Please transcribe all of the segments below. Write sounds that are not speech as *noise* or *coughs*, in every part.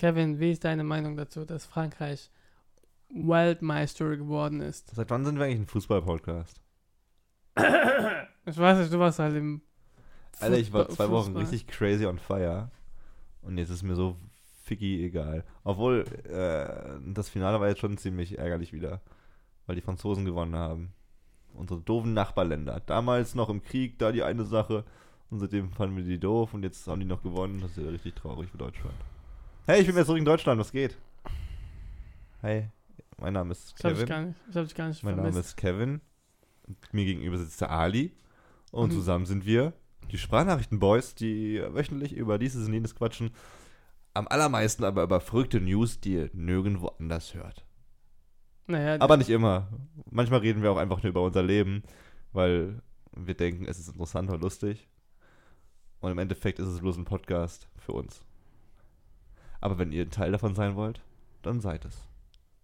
Kevin, wie ist deine Meinung dazu, dass Frankreich Weltmeister geworden ist? Seit wann sind wir eigentlich ein Fußball-Podcast? *coughs* Ich weiß nicht, du warst halt im. Alter, ich war Fußball- zwei Wochen Fußball. richtig crazy on fire. Und jetzt ist mir so ficky egal. Obwohl, äh, das Finale war jetzt schon ziemlich ärgerlich wieder. Weil die Franzosen gewonnen haben. Unsere doofen Nachbarländer. Damals noch im Krieg, da die eine Sache. Und seitdem fanden wir die doof und jetzt haben die noch gewonnen. Das ist ja richtig traurig für Deutschland. Hey, ich bin wieder zurück in Deutschland, was geht? Hey, mein Name ist Ich hab dich Kevin. gar nicht, ich hab dich gar nicht Mein Name vermisst. ist Kevin. Mir gegenüber sitzt der Ali. Und Mhm. zusammen sind wir die Sprachnachrichten-Boys, die wöchentlich über dieses und jenes quatschen. Am allermeisten aber über verrückte News, die ihr nirgendwo anders hört. Naja, Aber nicht immer. Manchmal reden wir auch einfach nur über unser Leben, weil wir denken, es ist interessant und lustig. Und im Endeffekt ist es bloß ein Podcast für uns. Aber wenn ihr ein Teil davon sein wollt, dann seid es.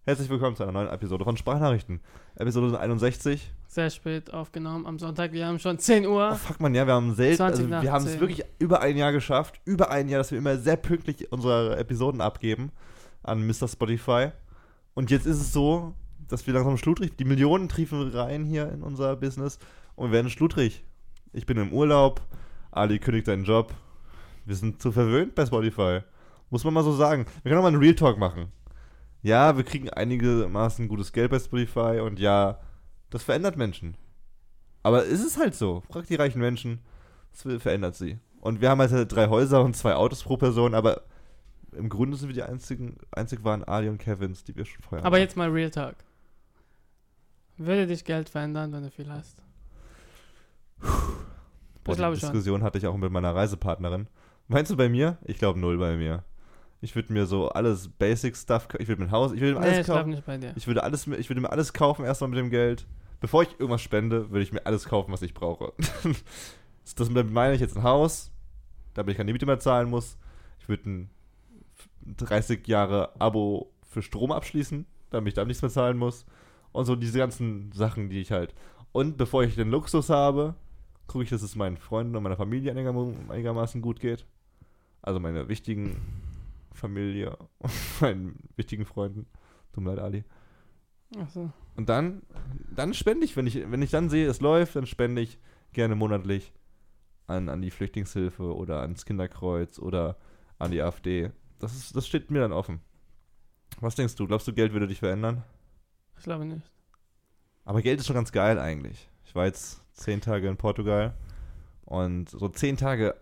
Herzlich willkommen zu einer neuen Episode von Sprachnachrichten. Episode 61. sehr spät aufgenommen am Sonntag. Wir haben schon 10 Oh, Uhr. fuck man, ja, wir haben selten, 20 also wir haben es 10. wirklich über ein Jahr geschafft, über ein Jahr, dass wir immer sehr pünktlich unsere Episoden abgeben an Mr. Spotify. Und jetzt ist es so, dass wir langsam schludrig, die Millionen triefen rein hier in unser Business und wir werden schludrig. Ich bin im Urlaub, Ali kündigt seinen Job. Wir sind zu verwöhnt bei Spotify. Muss man mal so sagen. Wir können auch mal einen Real Talk machen. Ja, wir kriegen einigermaßen gutes Geld bei Spotify und ja, das verändert Menschen. Aber es ist halt so. Frag die reichen Menschen, es verändert sie. Und wir haben halt drei Häuser und zwei Autos pro Person, aber im Grunde sind wir die einzigen, einzig waren Ali und Kevins, die wir schon vorher Aber hatten. jetzt mal Real Talk. Würde dich Geld verändern, wenn du viel hast? Boah, das glaube die ich schon. Diskussion hatte ich auch mit meiner Reisepartnerin. Meinst du bei mir? Ich glaube null bei mir. Ich würde mir so alles Basic-Stuff, ich würde mir ein Haus, ich würde mir Nee, alles ich glaube kaufen. nicht bei dir. Ich würde alles, mir- ich würde mir alles kaufen erstmal mit dem Geld. Bevor ich irgendwas spende, würde ich mir alles kaufen, was ich brauche. *laughs* das meine ich jetzt ein Haus, damit ich keine Miete mehr zahlen muss. Ich würde ein 30 Jahre Abo für Strom abschließen, damit ich da nichts mehr zahlen muss. Und so diese ganzen Sachen, die ich halt. Und bevor ich den Luxus habe, gucke ich, dass es meinen Freunden und meiner Familie einigerma- einigermaßen gut geht. Also meine wichtigen Familie *laughs* und meinen wichtigen Freunden. Tut mir leid, Ali. Achso. Und dann, dann spende ich, wenn ich, wenn ich dann sehe, es läuft, dann spende ich gerne monatlich an, an die Flüchtlingshilfe oder ans Kinderkreuz oder an die AfD. Das, ist, das steht mir dann offen. Was denkst du? Glaubst du, Geld würde dich verändern? Ich glaube nicht. Aber Geld ist schon ganz geil eigentlich. Ich war jetzt zehn Tage in Portugal und so zehn Tage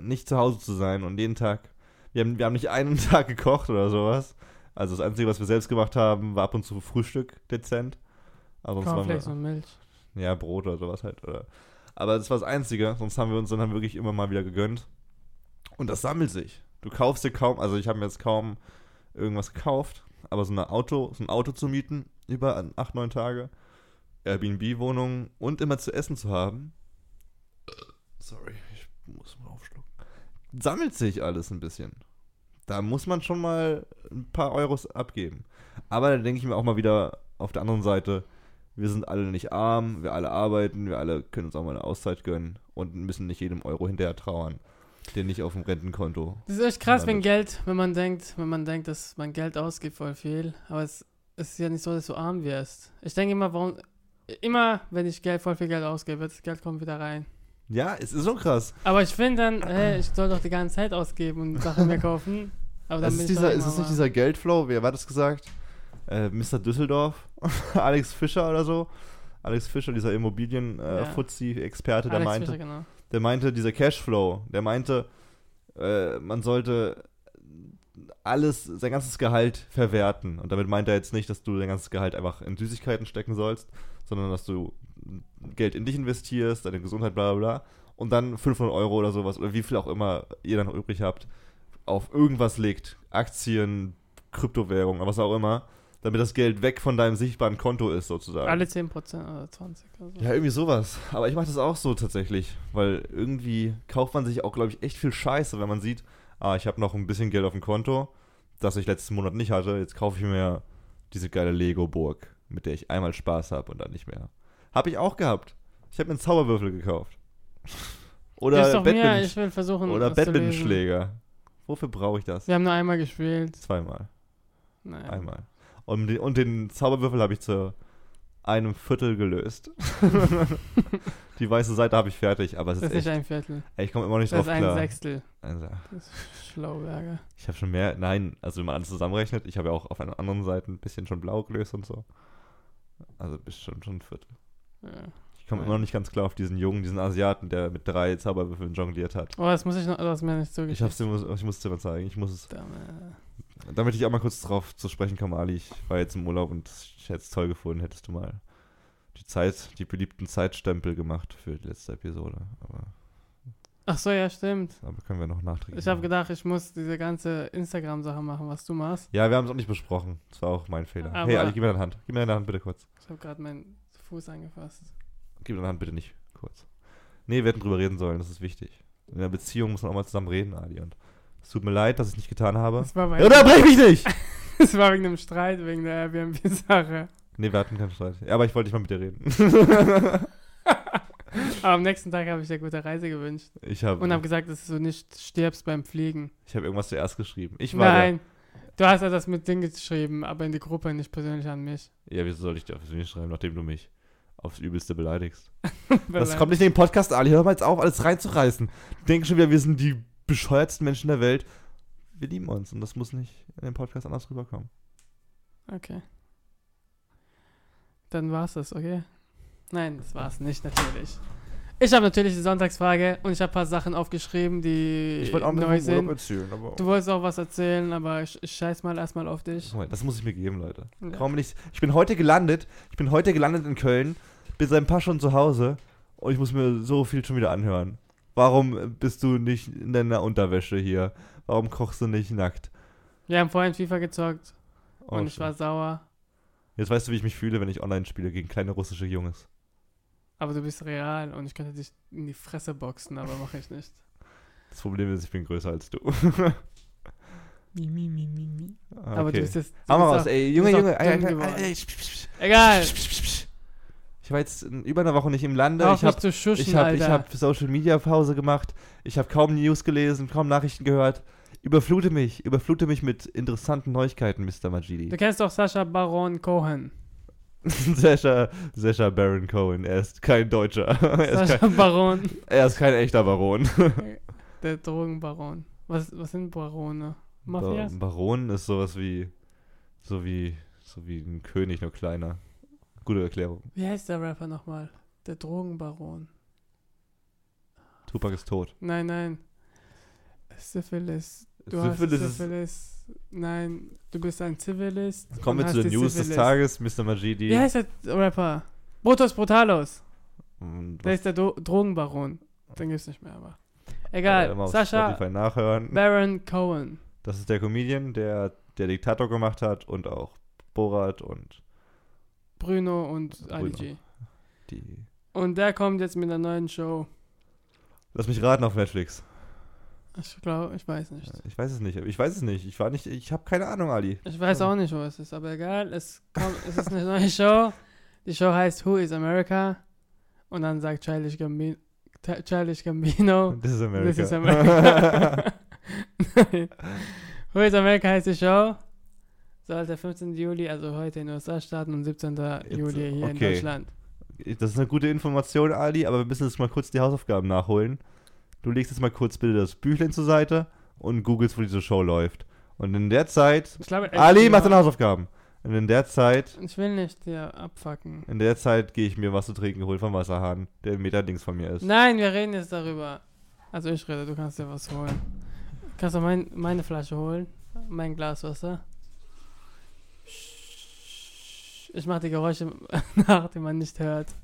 nicht zu Hause zu sein und jeden Tag, wir haben, wir haben nicht einen *laughs* Tag gekocht oder sowas. Also das Einzige, was wir selbst gemacht haben, war ab und zu Frühstück dezent. Aber sonst waren wir, Cornflakes und Milch. ja, Brot oder sowas halt. Oder. Aber das war das Einzige, sonst haben wir uns dann halt wirklich immer mal wieder gegönnt. Und das sammelt sich. Du kaufst dir kaum, also ich habe mir jetzt kaum irgendwas gekauft, aber so, eine Auto, so ein Auto zu mieten, über acht, neun Tage, Airbnb-Wohnung und immer zu essen zu haben. Sorry, ich muss mal aufschlucken. Sammelt sich alles ein bisschen. Da muss man schon mal ein paar Euros abgeben. Aber da denke ich mir auch mal wieder auf der anderen Seite, wir sind alle nicht arm, wir alle arbeiten, wir alle können uns auch mal eine Auszeit gönnen und müssen nicht jedem Euro hinterher trauern, der nicht auf dem Rentenkonto. Das ist echt krass, wenn. Geld, wenn man denkt, wenn man denkt, dass man Geld ausgibt voll viel, aber es, es ist ja nicht so, dass du arm wirst. Ich denke immer, warum, immer, wenn ich Geld, voll viel Geld ausgebe, das Geld kommt wieder rein. Ja, es ist schon krass. Aber ich finde dann, hey, ich soll doch die ganze Zeit ausgeben und Sachen mehr kaufen. Aber dann ist, dieser, doch ist es nicht dieser Geldflow, wer war das gesagt? Äh, Mr. Düsseldorf, *laughs* Alex Fischer oder so. Alex Fischer, dieser Ja. Immobilien-Fuzzi-Experte, der Alex meinte, Fischer, genau. der meinte, dieser Cashflow, der meinte, äh, man sollte alles, sein ganzes Gehalt verwerten. Und damit meint er jetzt nicht, dass du dein ganzes Gehalt einfach in Süßigkeiten stecken sollst, sondern dass du Geld in dich investierst, deine Gesundheit, bla bla bla. Und dann 500 Euro oder sowas, oder wie viel auch immer ihr dann noch übrig habt, auf irgendwas legt. Aktien, Kryptowährung, was auch immer. Damit das Geld weg von deinem sichtbaren Konto ist, sozusagen. Alle 10% oder 20 oder so. Ja, irgendwie sowas. Aber ich mache das auch so tatsächlich, weil irgendwie kauft man sich auch, glaube ich, echt viel Scheiße, wenn man sieht, ah, ich habe noch ein bisschen Geld auf dem Konto, das ich letzten Monat nicht hatte. Jetzt kaufe ich mir diese geile Lego-Burg, mit der ich einmal Spaß habe und dann nicht mehr. Habe ich auch gehabt. Ich habe mir einen Zauberwürfel gekauft. *laughs* Oder, ich will versuchen. oder. Badmintonschläger. Wofür brauche ich das? Wir haben nur einmal gespielt. Zweimal. Nein. Einmal. Und den, und den Zauberwürfel habe ich zu einem Viertel gelöst. *laughs* Die weiße Seite habe ich fertig, aber es Das ist ist nicht echt. ein Viertel. Ey, ich komme immer nicht Das drauf ist ein. Sechstel. Also, Das ist Schlauberger. ich habe schon mehr. Nein, also wenn man alles zusammenrechnet, ich habe ja auch auf einer anderen Seite ein bisschen schon blau gelöst und so. Also bis schon, schon ein Viertel. Ja. Ich komme Ja. immer noch nicht ganz klar auf diesen Jungen, diesen Asiaten, der mit drei Zauberwürfeln jongliert hat. Oh, das muss ich noch, das ist mir nicht Ich, zugeschickt. hab's dir, ich muss es dir mal zeigen. Ich muss es. Damit ich auch mal kurz drauf zu sprechen komme, Ali. Ich war jetzt im Urlaub und ich hätte es toll gefunden, hättest du mal die Zeit, die beliebten Zeitstempel gemacht für die letzte Episode. Aber, Ach so, ja, stimmt. aber können wir noch nachträglich. Ich habe gedacht, ich muss diese ganze Instagram-Sache machen, was du machst. Ja, wir haben es auch nicht besprochen. Das war auch mein Fehler. Aber- hey, Ali, gib mir deine Hand. Gib mir deine Hand bitte kurz. Ich habe gerade meinen Fuß angefasst. Gib mir deine Hand bitte nicht kurz. Nee, wir hätten drüber reden sollen, das ist wichtig. In der Beziehung muss man auch mal zusammen reden, Ali. Und es tut mir leid, dass ich es nicht getan habe. Das war, Unterbrech mich *laughs* nicht! das war wegen einem Streit, wegen der Airbnb-Sache. Nee, wir hatten keinen Streit. Ja, aber ich wollte dich mal mit dir reden. *laughs* Aber am nächsten Tag habe ich dir gute Reise gewünscht. Ich habe Und habe gesagt, dass du nicht stirbst beim Fliegen. ich hab irgendwas zuerst geschrieben. Ich war Nein. Du hast ja das mit Ding geschrieben, aber in die Gruppe, nicht persönlich an mich. Ja, wieso soll ich dir persönlich schreiben, nachdem du mich aufs Übelste beleidigst? *laughs* Das kommt nicht in den Podcast, Ali. Hör mal jetzt auf, alles reinzureißen. Die denken schon wieder, wir sind die bescheuertsten Menschen der Welt. Wir lieben uns und das muss nicht in dem Podcast anders rüberkommen. Okay. Dann war's das, okay? Nein, das war's nicht, natürlich. Ich habe natürlich die Sonntagsfrage und ich habe ein paar Sachen aufgeschrieben, die Ich wollte auch neu mit dem Urlaub sind. erzählen, aber. Du wolltest auch was erzählen, aber ich, ich scheiß mal erstmal auf dich. Moment, das muss ich mir geben, Leute. Ja. Kaum nicht. Ich bin heute gelandet. Ich bin heute gelandet in Köln. Bin seit ein paar Stunden zu Hause und ich muss mir so viel schon wieder anhören. Warum bist du nicht in deiner Unterwäsche hier? Warum kochst du nicht nackt? Wir haben vorhin FIFA gezockt Oh, und ich war sauer. Jetzt weißt du, wie ich mich fühle, wenn ich online spiele gegen kleine russische Jungs. Aber du bist real und ich könnte dich in die Fresse boxen, aber mache ich nicht. Das Problem ist, ich bin größer als du. Mi, mi, mi, mi, mi. Ah, Aber du okay. bist jetzt. Du Hau mal raus, ey. Junge, Junge. Egal. Ich war jetzt über einer Woche nicht im Lande. Auf ich habe ich hab, ich hab Social Media Pause gemacht. Ich habe kaum News gelesen, kaum Nachrichten gehört. Überflute mich, überflute mich mit interessanten Neuigkeiten, Mr. Du Majidi. kennst doch Sascha Baron Cohen. *laughs* Sascha, Sascha Baron Cohen, er ist kein Deutscher. *laughs* er, Sascha kein, Baron. er ist kein echter Baron. *laughs* Der Drogenbaron. Was, was sind Barone? Ba Mafias? Baron ist sowas wie, so wie, so wie ein König, nur kleiner. Gute Erklärung. Wie heißt der Rapper nochmal? Der Drogenbaron. Tupac ist tot. Nein, nein. Syphilis. Du Syphilis hast Syphilis. Nein, du bist ein Zivilist. Kommen wir zu den News des Syphilis. Tages, Mr. Majidi. Wie heißt der Rapper? Brutus Brutalos. Der ist der Do Drogenbaron. Den gibt's nicht mehr, aber. äh, Egal. mal auf Sascha. Baron Cohen. Das ist der Comedian, der der Diktator gemacht hat und auch Borat und Bruno und Bruno. Ali G. die. Und der kommt jetzt mit einer neuen Show. Lass mich raten auf Netflix. Ich glaube, ich weiß nicht. Ich weiß es nicht. Ich weiß es nicht. Ich war nicht. Ich habe keine Ahnung, Ali. Ich weiß auch nicht, wo es ist, aber egal. Es, kommt, es ist eine neue Show. Die Show heißt Who is America? Und dann sagt Childish Gambino, Childish Gambino This is America. This is America. *laughs* *laughs* Who is America heißt die Show. Soll der 15. Juli, also heute in den USA starten und 17. Juli hier in okay. Deutschland. das ist eine gute Information, Ali, aber wir müssen jetzt mal kurz die Hausaufgaben nachholen. Du legst jetzt mal kurz bitte das Büchlein zur Seite und googelst, wo diese Show läuft. Und in der Zeit. Ich glaube, Ali, mach deine Hausaufgaben. Und in der Zeit. Ich will nicht dir abfacken. In der Zeit gehe ich mir was zu trinken holen vom Wasserhahn, der einen Meter links von mir ist. Nein, wir reden jetzt darüber. Also ich rede, du kannst dir was holen. Kannst du mein, meine Flasche holen? Mein Glas Wasser? Ich mache die Geräusche *laughs* nach, die man nicht hört.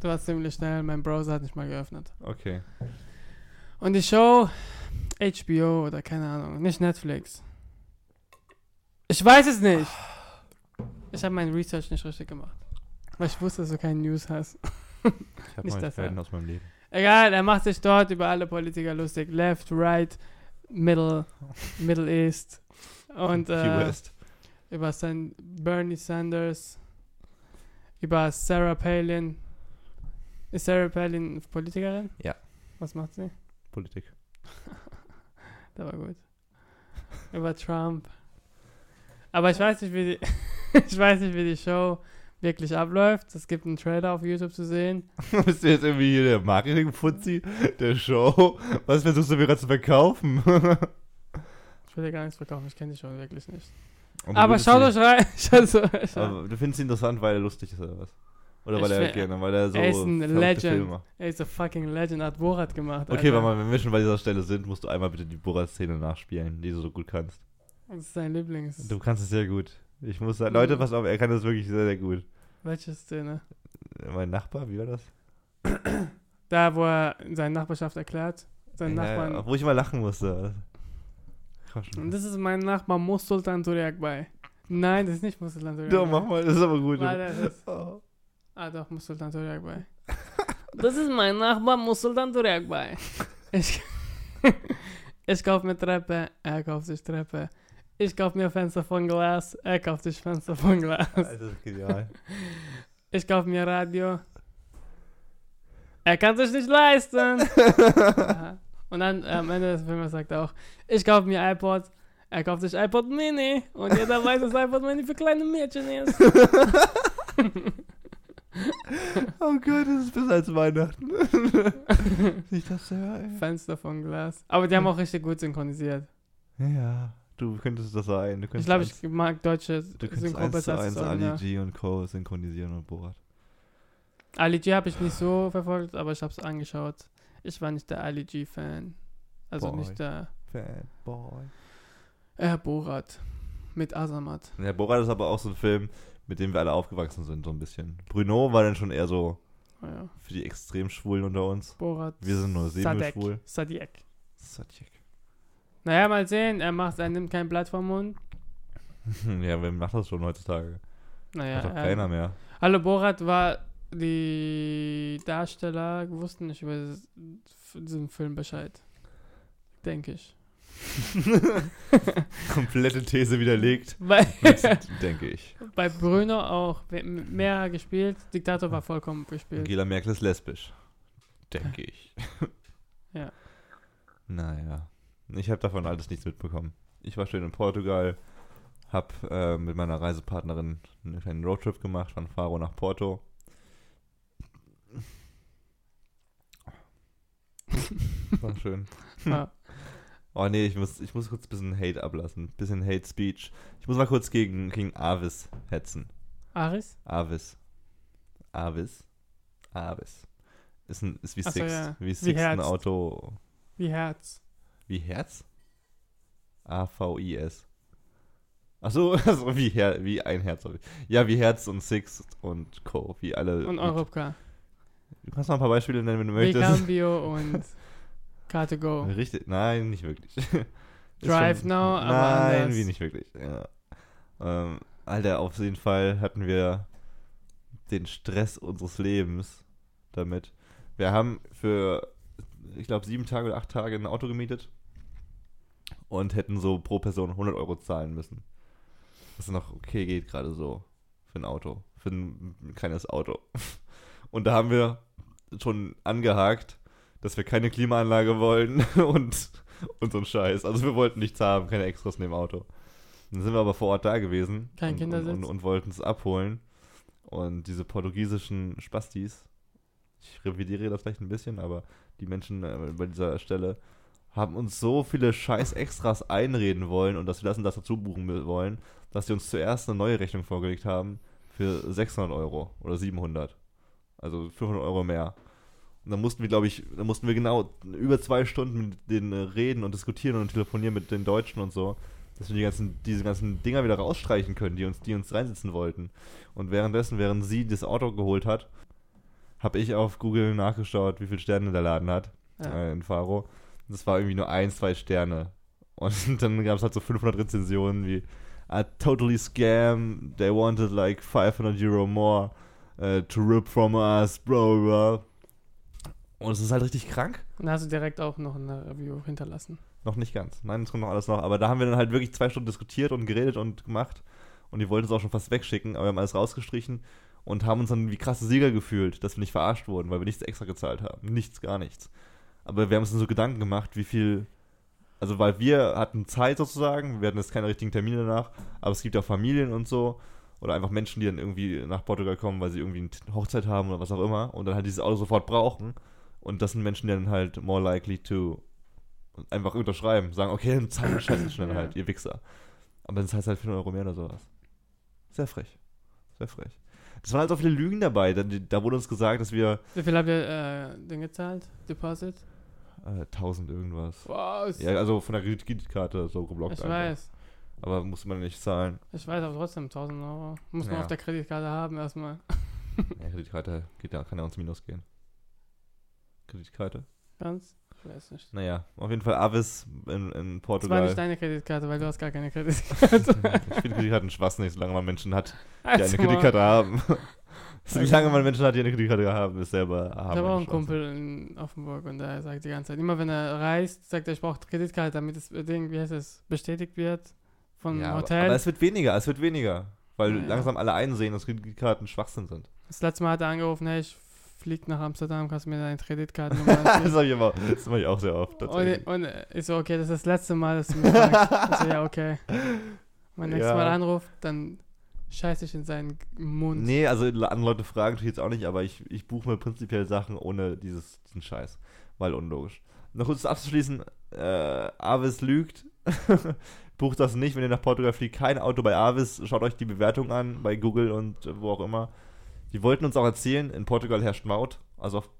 Du warst ziemlich schnell, mein Browser hat nicht mal geöffnet. Okay. Und die Show HBO oder keine Ahnung, nicht Netflix. Ich weiß es nicht. Ich habe mein Research nicht richtig gemacht. Weil ich wusste, dass du keine News hast. Ich habe das, Fäden aus meinem Leben. Egal, er macht sich dort über alle Politiker lustig. Left, right, middle, *laughs* Middle East. Und Key äh, West. Über sein Bernie Sanders. Über Sarah Palin. Ist Sarah Palin Politikerin? Ja. Was macht sie? Politik. *laughs* Der war gut. Über Trump. Aber ich weiß nicht, wie die, *laughs* ich weiß nicht, wie die Show wirklich abläuft. Es gibt einen Trailer auf YouTube zu sehen. *laughs* Bist du jetzt irgendwie hier der Marketing-Fuzzi der Show? Was versuchst du mir gerade zu verkaufen? Ich will dir gar nichts verkaufen, ich kenne die Show wirklich nicht. Aber schaut euch *laughs* rein. Aber du findest ihn interessant, weil er lustig ist oder was? Oder weil Ich er gerne, weil er so er ist ein Legend. Macht. Er ist a fucking Legend, hat Borat gemacht. Okay, Alter. wenn wir schon bei dieser Stelle sind, musst du einmal bitte die Borat-Szene nachspielen, die du so gut kannst. Das ist sein Lieblings. Du kannst es sehr gut. Ich muss sagen, Leute, pass auf, er kann das wirklich sehr, sehr gut. Welche Szene? Mein Nachbar, wie war das? Da, wo er seine Nachbarschaft erklärt. Sein Ja, Nachbarn. wo ich mal lachen musste. Schon. das ist mein Nachbar Mussultan Turiak bei. Nein, das ist nicht Mussultan Turiak Doch, mach mal, das ist aber gut. Warte, ist, Oh. ah doch, Mussultan Turiak bei. *laughs* Das ist mein Nachbar Mussultan Turiak bei. Ich, *laughs* ich kauf mir Treppe, er kauft sich Treppe. Ich kauf mir Fenster von Glas, er kauft sich Fenster von Glas. Das ist genial. *laughs* Ich kauf mir Radio. Er kann sich nicht leisten. Und dann äh, am Ende des Films sagt er auch, ich kauf mir iPod. Er kauft sich iPod Mini. Und jeder weiß, dass iPod Mini für kleine Mädchen ist. *laughs* oh Gott, das ist besser als Weihnachten. *laughs* ich das höre, ey. Fenster von Glas. Aber die haben auch richtig gut synchronisiert. Ja, du könntest das sein. Du Ich könntest glaube, ich mag deutsche Du könntest Synchro eins zu besser als eins Ali. G und Co. synchronisieren und Borat. Ali G habe ich nicht so verfolgt, aber ich habe es angeschaut. Ich war nicht der Ali G-Fan. Also Boy. nicht der Fanboy. äh, Borat mit Azamat. Ja, Borat ist aber auch so ein Film, mit dem wir alle aufgewachsen sind, so ein bisschen. Bruno war dann schon eher so Naja, für die extrem Schwulen unter uns. Borat. Wir sind nur semi-schwul. Sadiek. Sadek. Naja, mal sehen. Er macht, er nimmt kein Blatt vom Mund. *laughs* ja, wer macht das schon heutzutage? Naja, Macht doch er- keiner mehr. Hallo Borat war die Darsteller wussten nicht über diesen Film Bescheid. Denke ich. *laughs* Komplette These widerlegt. Bei, *laughs* denke ich. bei Bruno auch mehr gespielt. Diktator war vollkommen gespielt. Angela Merkel ist lesbisch. Denke ich. Ja. Naja. Ich habe davon alles nichts mitbekommen. Ich war schön in Portugal, habe äh, mit meiner Reisepartnerin einen kleinen Roadtrip gemacht von Faro nach Porto. *laughs* War schön. Ja. *laughs* Oh nee, ich muss, ich muss kurz ein bisschen Hate ablassen. bisschen Hate Speech. Ich muss mal kurz gegen, gegen Avis hetzen. Aris? Avis. Avis. Avis. Ist, ein, ist wie Ach so, Six. ja. Wie Wie Six ein Herz. Auto. Wie Herz. Wie Herz? A-V-I-S. Achso, also *laughs* wie, Her wie ein Herz. Ja, wie Herz und Six und Co. Wie alle. Und Europcar. Du kannst noch ein paar Beispiele nennen, wenn du möchtest. Cambio und *laughs* Car2Go. Richtig, nein, nicht wirklich. *laughs* Drive schon- Now, aber Nein, wie nicht wirklich. Ja. Ähm, Alter, auf jeden Fall hatten wir den Stress unseres Lebens damit. Wir haben für, ich glaube, sieben Tage oder acht Tage ein Auto gemietet und hätten so pro Person 100 Euro zahlen müssen. Was noch okay geht gerade so für ein Auto, für ein kleines Auto. *laughs* Und da haben wir schon angehakt, dass wir keine Klimaanlage wollen *laughs* und, und so ein Scheiß. Also wir wollten nichts haben, keine Extras in dem Auto. Dann sind wir aber vor Ort da gewesen Kein und, Kindersitz? und, und, und wollten es abholen. Und diese portugiesischen Spastis, ich revidiere das vielleicht ein bisschen, aber die Menschen äh, bei dieser Stelle haben uns so viele scheiß Extras einreden wollen und dass wir das und das dazu buchen wollen, dass sie uns zuerst eine neue Rechnung vorgelegt haben für 600 Euro oder 700. Also 500 Euro mehr. Und dann mussten wir, glaube ich, dann mussten wir genau über zwei Stunden mit denen äh, reden und diskutieren und telefonieren mit den Deutschen und so, dass wir die ganzen, diese ganzen Dinger wieder rausstreichen können, die uns, die uns reinsitzen wollten. Und währenddessen, während sie das Auto geholt hat, habe ich auf Google nachgeschaut, wie viele Sterne der Laden hat Ja. äh, in Faro. Das war irgendwie nur ein, zwei Sterne. Und *laughs* dann gab es halt so 500 Rezensionen wie A totally scam, they wanted like 500 Euro more uh, to rip from us, bro, bro. Und es ist halt richtig krank. Und da hast du direkt auch noch eine Review hinterlassen. Noch nicht ganz. Nein, es kommt noch alles noch. Aber da haben wir dann halt wirklich zwei Stunden diskutiert und geredet und gemacht. Und die wollten es auch schon fast wegschicken, aber wir haben alles rausgestrichen und haben uns dann wie krasse Sieger gefühlt, dass wir nicht verarscht wurden, weil wir nichts extra gezahlt haben. Nichts, gar nichts. Aber wir haben uns dann so Gedanken gemacht, wie viel. Also, weil wir hatten Zeit sozusagen, wir hatten jetzt keine richtigen Termine danach, aber es gibt auch Familien und so. Oder einfach Menschen, die dann irgendwie nach Portugal kommen, weil sie irgendwie eine Hochzeit haben oder was auch immer und dann halt dieses Auto sofort brauchen. Und das sind Menschen, die dann halt more likely to einfach unterschreiben, sagen, okay, dann zahlen wir Scheiße schnell Ja. halt, ihr Wichser. Aber dann zahlt halt 400 Euro mehr oder sowas. Sehr frech. Sehr frech. Das waren halt so viele Lügen dabei. Da, da wurde uns gesagt, dass wir Wie viel habt ihr äh, denn gezahlt? Deposit? äh, 1000 irgendwas. Was? Ja, also von der Kreditkarte so geblockt. ich einfach. weiß. Aber muss man nicht zahlen. Ich weiß, aber trotzdem 1000 Euro. Muss man Ja. auf der Kreditkarte haben erstmal. Ja, Kreditkarte geht ja, kann ja uns Minus gehen. Kreditkarte? Ganz? Ich weiß nicht. Naja, auf jeden Fall Avis in, in Das war Portugal. nicht deine Kreditkarte, weil du hast gar keine Kreditkarte. *laughs* ich finde Kreditkarten Schwachsinn, solange man Menschen hat, die Also, eine Kreditkarte haben. *laughs* solange man Menschen hat, die eine Kreditkarte haben, ist selber haben. Ich habe auch einen. Kumpel in Offenburg und der sagt die ganze Zeit, immer wenn er reist, sagt er, ich brauche Kreditkarte, damit das Ding, wie heißt es, bestätigt wird vom Ja, aber, Hotel. aber es wird weniger, es wird weniger. Weil Ja, ja. langsam alle einsehen, dass Kreditkarten Schwachsinn sind. das letzte Mal hat er angerufen, hey, ich flieg nach Amsterdam, kannst du mir deine Kreditkartennummer *laughs* das habe ich aber, das mache ich auch sehr oft. und, und ich so, okay, das ist das letzte Mal, dass du mir sagst. Ich so, ja, okay. Wenn *laughs* nächstes Ja. Mal anruft, dann scheiße ich in seinen Mund. Nee, also andere Leute fragen natürlich jetzt auch nicht, aber ich, ich buche mir prinzipiell Sachen ohne dieses, diesen Scheiß. Weil unlogisch. Noch kurz abzuschließen, äh, Avis lügt. *laughs* Bucht das nicht, wenn ihr nach Portugal fliegt. Kein Auto bei Avis. Schaut euch die Bewertung an, bei Google und wo auch immer. Die wollten uns auch erzählen, in Portugal herrscht Maut. Also auf,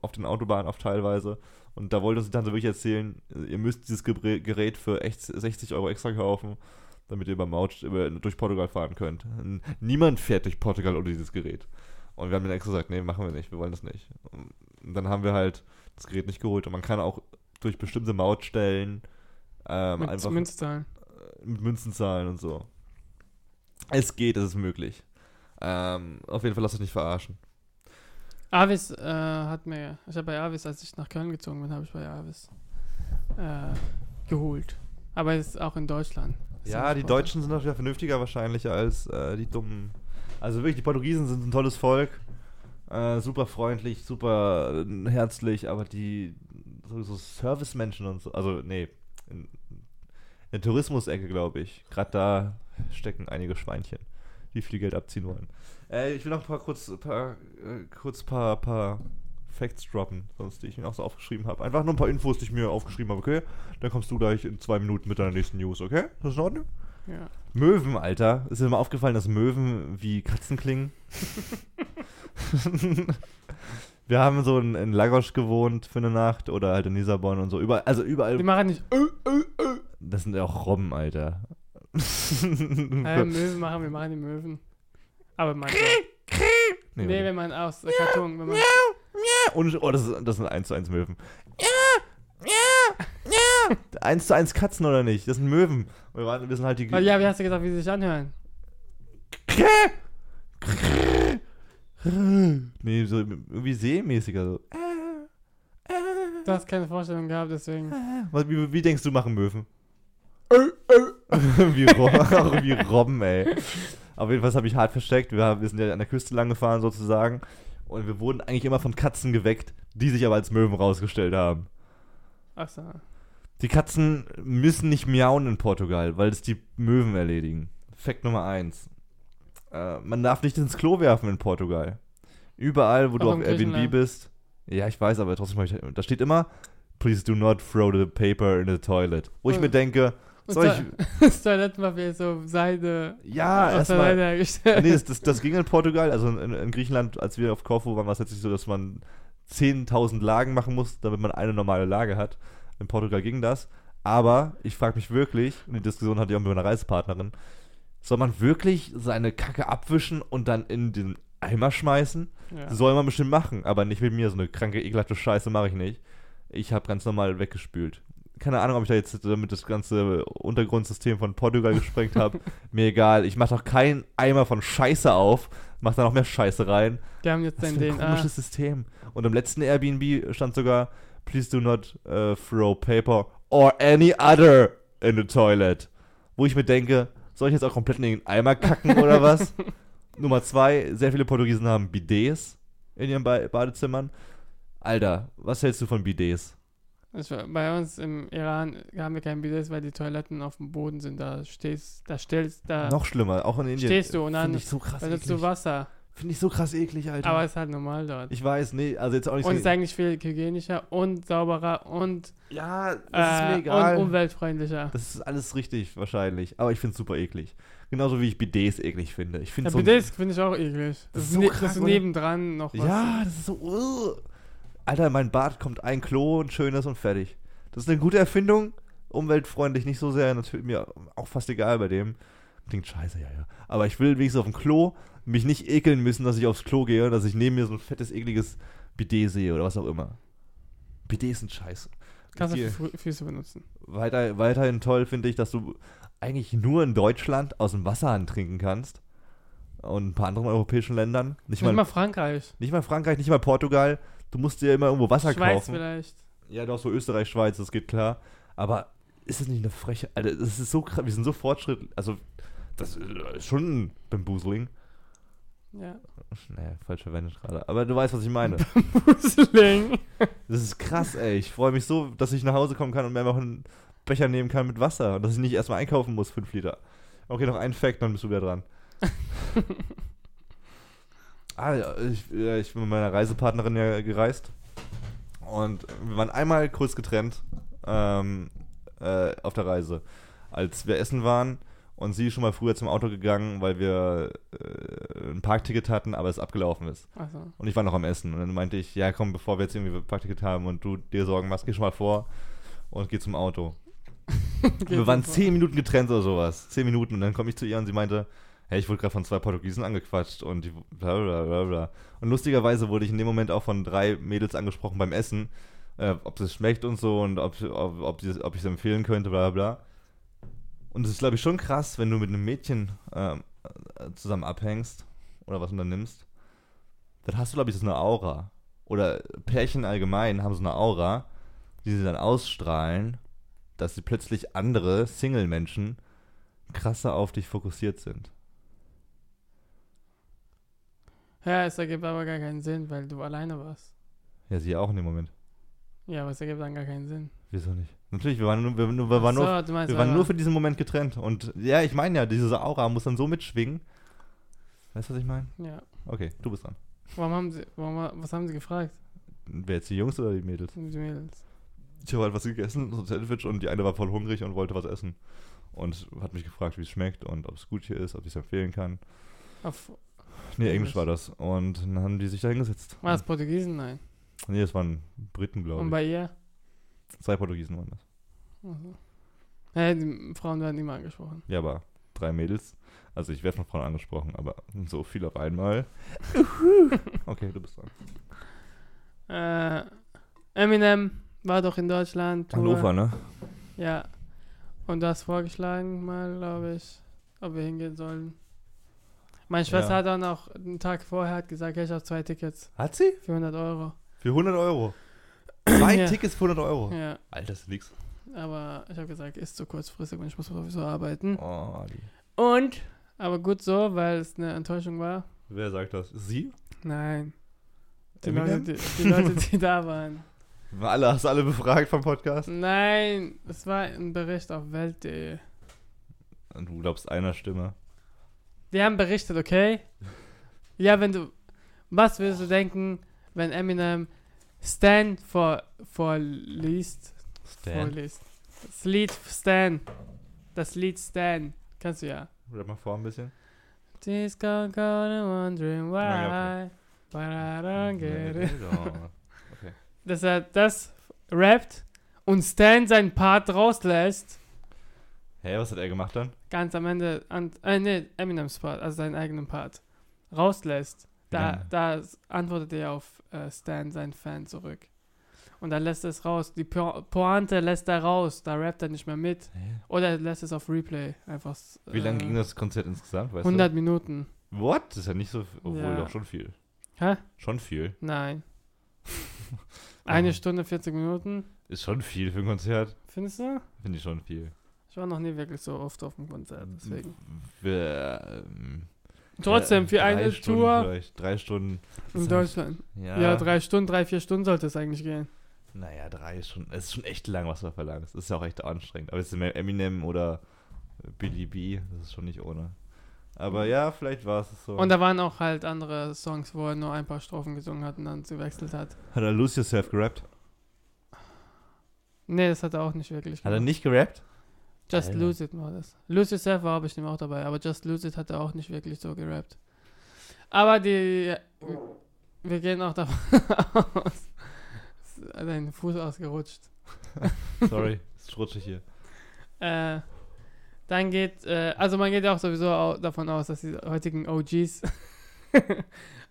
auf den Autobahnen auch teilweise. Und da wollte uns die Tante wirklich erzählen, ihr müsst dieses Gerät für echt 60 Euro extra kaufen, damit ihr über Maut über, durch Portugal fahren könnt. Niemand fährt durch Portugal ohne dieses Gerät. Und wir haben dann extra gesagt, nee, machen wir nicht, wir wollen das nicht. Und dann haben wir halt das Gerät nicht geholt. Und man kann auch durch bestimmte Mautstellen ähm, mit einfach Münzzahlen. mit Münzen zahlen und so. Es geht, es ist möglich. Ähm, auf jeden Fall lasst euch nicht verarschen. Avis äh, hat mir, ich habe bei Avis, als ich nach Köln gezogen bin, habe ich bei Avis äh, geholt. Aber es ist auch in Deutschland. Ist Ja, die. Deutschen sind auch wieder vernünftiger wahrscheinlich als äh, die Dummen. Also wirklich, die Portugiesen sind ein tolles Volk. Äh, super freundlich, super äh, herzlich, aber die so, so Servicemenschen und so, also nee, in, in der Tourismusecke, glaube ich. Gerade da stecken einige Schweinchen, die viel Geld abziehen wollen. Äh, ich will noch ein paar kurz, paar, äh, kurz paar, paar Facts droppen, sonst die ich mir auch so aufgeschrieben habe. Einfach nur ein paar Infos, die ich mir aufgeschrieben habe, okay? Dann kommst du gleich in zwei Minuten mit deiner nächsten News, okay? Das ist in Ordnung? Ja. Möwen, Alter. Ist dir mal aufgefallen, dass Möwen wie Katzen klingen? *laughs* Wir haben so in, in Lagos gewohnt für eine Nacht oder halt in Lissabon und so. Überall, also Die überall. machen nicht, äh, äh, äh. Das sind ja auch Robben, Alter. Äh, Möwen machen, wir machen die Möwen. Aber man. nee, Nee, wenn man aus äh, Karton, wenn man. und, oh, das, ist, das sind 1 zu 1 Möwen. Ja, ja, ja. *laughs* 1 zu 1 Katzen oder nicht? Das sind Möwen. Wir, waren, wir sind halt die. Weil, ja, wie hast du gesagt, wie sie sich anhören? Nee, so irgendwie seemäßiger. So. Du hast keine Vorstellung gehabt, deswegen. Was, wie, wie denkst du, machen Möwen? *laughs* wie, Robben, auch *laughs* wie Robben, ey. Auf jeden Fall habe ich hart versteckt. Wir, wir sind ja an der Küste lang gefahren, sozusagen. Und wir wurden eigentlich immer von Katzen geweckt, die sich aber als Möwen rausgestellt haben. Achso. Die Katzen müssen nicht miauen in Portugal, weil es die Möwen erledigen. Fakt Nummer eins. Äh, man darf nicht ins Klo werfen in Portugal. Überall, wo du Auch auf in Airbnb bist. Ja, ich weiß, aber trotzdem, ich, da steht immer, please do not throw the paper in the toilet. Wo ich Oh. mir denke, Und soll ich, *laughs* das Toilettenpapier so Seide ja, erstmal, nee, das, das, das ging in Portugal, also in, in Griechenland, als wir auf Korfu waren, war es jetzt nicht so, dass man 10.000 Lagen machen muss, damit man eine normale Lage hat. In Portugal ging das. Aber ich frage mich wirklich, und die Diskussion hatte ich auch mit meiner Reisepartnerin, soll man wirklich seine Kacke abwischen und dann in den Eimer schmeißen? Ja. Soll man bestimmt machen, aber nicht mit mir. So eine kranke, ekelhafte Scheiße mache ich nicht. Ich habe ganz normal weggespült. Keine Ahnung, ob ich da jetzt damit das ganze Untergrundsystem von Portugal gesprengt habe. *laughs* Mir egal. Ich mache doch keinen Eimer von Scheiße auf, mach da noch mehr Scheiße rein. Die haben jetzt Das dein ist ein DNA. komisches System. Und im letzten Airbnb stand sogar, please do not äh, throw paper or any other in the toilet. Wo ich mir denke, soll ich jetzt auch komplett in den Eimer kacken oder was? *laughs* Nummer zwei, sehr viele Portugiesen haben Bidets in ihren ba Badezimmern. Alter, was hältst du von Bidets? Bei uns im Iran haben wir kein Bidets, weil die Toiletten auf dem Boden sind. Da stehst, da stellst, da Noch schlimmer, auch in Indien. stehst du und dann so krass benutzt du Wasser. Finde ich so krass eklig, Alter. Aber es ist halt normal dort. ich weiß, nee, also jetzt auch nicht und es so. ist eigentlich viel hygienischer und sauberer und, Ja, das ist äh, mir egal. und umweltfreundlicher. Das ist alles richtig, wahrscheinlich. Aber ich finde es super eklig. Genauso wie ich Bidets eklig finde. Ich finde Ja, so. Bidets finde ich auch eklig. Das, Das ist ist so ne, krank, das ist nebendran noch was. Ja, das ist so. uh. Alter, in mein Bad kommt ein Klo, ein schönes und fertig. Das ist eine gute Erfindung. Umweltfreundlich, nicht so sehr. Natürlich mir auch fast egal bei dem. Klingt scheiße, ja, ja. Aber ich will wenigstens auf dem Klo mich nicht ekeln müssen, dass ich aufs Klo gehe, dass ich neben mir so ein fettes, ekliges Bidet sehe oder was auch immer. Bidets sind scheiße. Kannst du für Fü- Füße benutzen. Weiter, weiterhin toll finde ich, dass du eigentlich nur in Deutschland aus dem Wasserhahn trinken kannst. Und ein paar anderen europäischen Ländern. Nicht Nicht mal, mal Frankreich. nicht mal Frankreich, nicht mal Portugal. Du musst dir immer irgendwo Wasser Schweiz kaufen. vielleicht. Ja, doch so Österreich, Schweiz, das geht klar. Aber ist es nicht eine freche. Alter, das ist so krass. Wir sind so fortschrittlich. Also, das ist schon ein Bamboozling. Ja. Naja, falsch verwendet gerade. Aber du weißt, was ich meine. Pusling. *laughs* Das ist krass, ey. Ich freue mich so, dass ich nach Hause kommen kann und mir einfach einen Becher nehmen kann mit Wasser. Und dass ich nicht erstmal einkaufen muss, 5 Liter. Okay, noch ein Fact, dann bist du wieder dran. *laughs* ah, ich, ich bin mit meiner Reisepartnerin ja gereist. Und wir waren einmal kurz getrennt ähm, äh, auf der Reise. Als wir essen waren und sie ist schon mal früher zum Auto gegangen, weil wir äh, ein Parkticket hatten, aber es abgelaufen ist. Achso. Und ich war noch am Essen. Und dann meinte ich, ja komm, bevor wir jetzt irgendwie ein Parkticket haben und du dir Sorgen machst, geh schon mal vor und geh zum Auto. *laughs* wir waren zehn Minuten getrennt oder sowas. Zehn Minuten. Und dann komme ich zu ihr und sie meinte, hey, ich wurde gerade von zwei Portugiesen angequatscht und bla bla bla bla. Und lustigerweise wurde ich in dem Moment auch von drei Mädels angesprochen beim Essen, äh, ob es schmeckt und so und ob, ob, ob, ich es empfehlen könnte, bla bla bla. Und es ist, glaube ich, schon krass, wenn du mit einem Mädchen ähm, äh, zusammen abhängst oder was unternimmst, dann hast du, glaube ich, so eine Aura. Oder Pärchen allgemein haben so eine Aura, die sie dann ausstrahlen, dass sie plötzlich andere Single-Menschen krasser auf dich fokussiert sind. Ja, es ergibt aber gar keinen Sinn, weil du alleine warst. Ja, sie auch in dem Moment. Ja, aber es ergibt dann gar keinen Sinn. Wieso nicht? Natürlich, wir waren nur, wir, wir waren nur, so, du meinst wir waren nur für diesen Moment getrennt. Und ja, ich meine ja, diese Aura muss dann so mitschwingen. Weißt du, was ich meine? Ja. Okay, du bist dran. Warum haben sie, warum, was haben sie gefragt? Wer jetzt die Jungs oder die Mädels? Die Mädels. Ich habe halt was gegessen, so ein Sandwich, und die eine war voll hungrig und wollte was essen. Und hat mich gefragt, wie es schmeckt und ob es gut hier ist, ob ich es empfehlen kann. Auf, Nee, Englisch. War das. Und dann haben die sich da hingesetzt. war das Portugiesen? Nein. Nee, das waren Briten, glaube Und ich. bei ihr? Zwei Portugiesen waren das. Also. Ja, die Frauen werden immer angesprochen. Ja, aber drei Mädels. Also ich werde von Frauen angesprochen, aber so viel auf einmal. *laughs* okay, du bist dran. Äh, Eminem war doch in Deutschland. Tour. Hannover, ne? Ja. Und du hast vorgeschlagen mal, glaube ich, ob wir hingehen sollen. Meine Schwester Ja. hat dann auch einen Tag vorher hat gesagt, ja, ich habe zwei Tickets Hat sie? für 100 Euro. Für 100 Euro. *clears throat* Zwei Ja. Tickets für 100 Euro. Ja, Alter, das ist nix. aber ich habe gesagt, ist zu kurzfristig und ich muss sowieso arbeiten. Oh, die. Und, aber gut so, weil es eine Enttäuschung war. Wer sagt das? Sie? Nein. Die Leute, die, die Leute, die da waren. War Alle, hast du alle befragt vom Podcast? Nein, es war ein Bericht auf Welt.de. Und du glaubst einer Stimme. Die haben berichtet, okay? Ja, wenn du. Was würdest du denken, wenn Eminem Stan vor, vorliest? Vorliest. Das Lied Stan. Das Lied Stan. Kannst du ja. Rap mal vor ein bisschen. She's gone, gone wondering why. Ja, But I don't get it. Okay. *laughs* Dass er das rappt und Stan seinen Part rauslässt. Hä, was hat er gemacht dann? Ganz am Ende. An, äh, nee, Eminems Part, also seinen eigenen Part. Rauslässt. Da, Ja. da antwortet er auf äh, Stan, seinen Fan, zurück. Und dann lässt er es raus. Die po Pointe lässt er raus. Da rappt er nicht mehr mit. Hä? Oder er lässt es auf Replay. Einfach. Wie lange äh, ging das Konzert insgesamt? Weißt 100 Minuten. du? What? Das ist ja nicht so, obwohl Ja. doch schon viel. Hä? Schon viel. Nein. *laughs* Eine Ah. Stunde, 40 Minuten. Ist schon viel für ein Konzert. Findest du? Finde ich schon viel. Ich war noch nie wirklich so oft auf dem Konzert. Deswegen. Wir, ähm, Trotzdem, für eine Stunden Tour. Drei Stunden. in Deutschland. Ja, Ja. drei Stunden, drei, vier Stunden sollte es eigentlich gehen. Naja, drei schon. Es ist schon echt lang, was du verlangst. Das ist ja auch echt anstrengend. Aber jetzt Eminem oder Billy B, das ist schon nicht ohne. Aber ja, vielleicht war es so. Und da waren auch halt andere Songs, wo er nur ein paar Strophen gesungen hat und dann gewechselt hat. Hat er Lose Yourself gerappt? Nee, das hat er auch nicht wirklich Hat er gemacht. nicht gerappt? Just Alter. Lose It war das. Lose Yourself war bestimmt auch dabei, aber Just Lose It hat er auch nicht wirklich so gerappt. Aber die. Wir gehen auch davon *laughs* aus. Dein Fuß ausgerutscht. *laughs* Sorry, *laughs* ist rutschig hier. Äh, dann geht, äh, also man geht ja auch sowieso au davon aus, dass die heutigen OGs,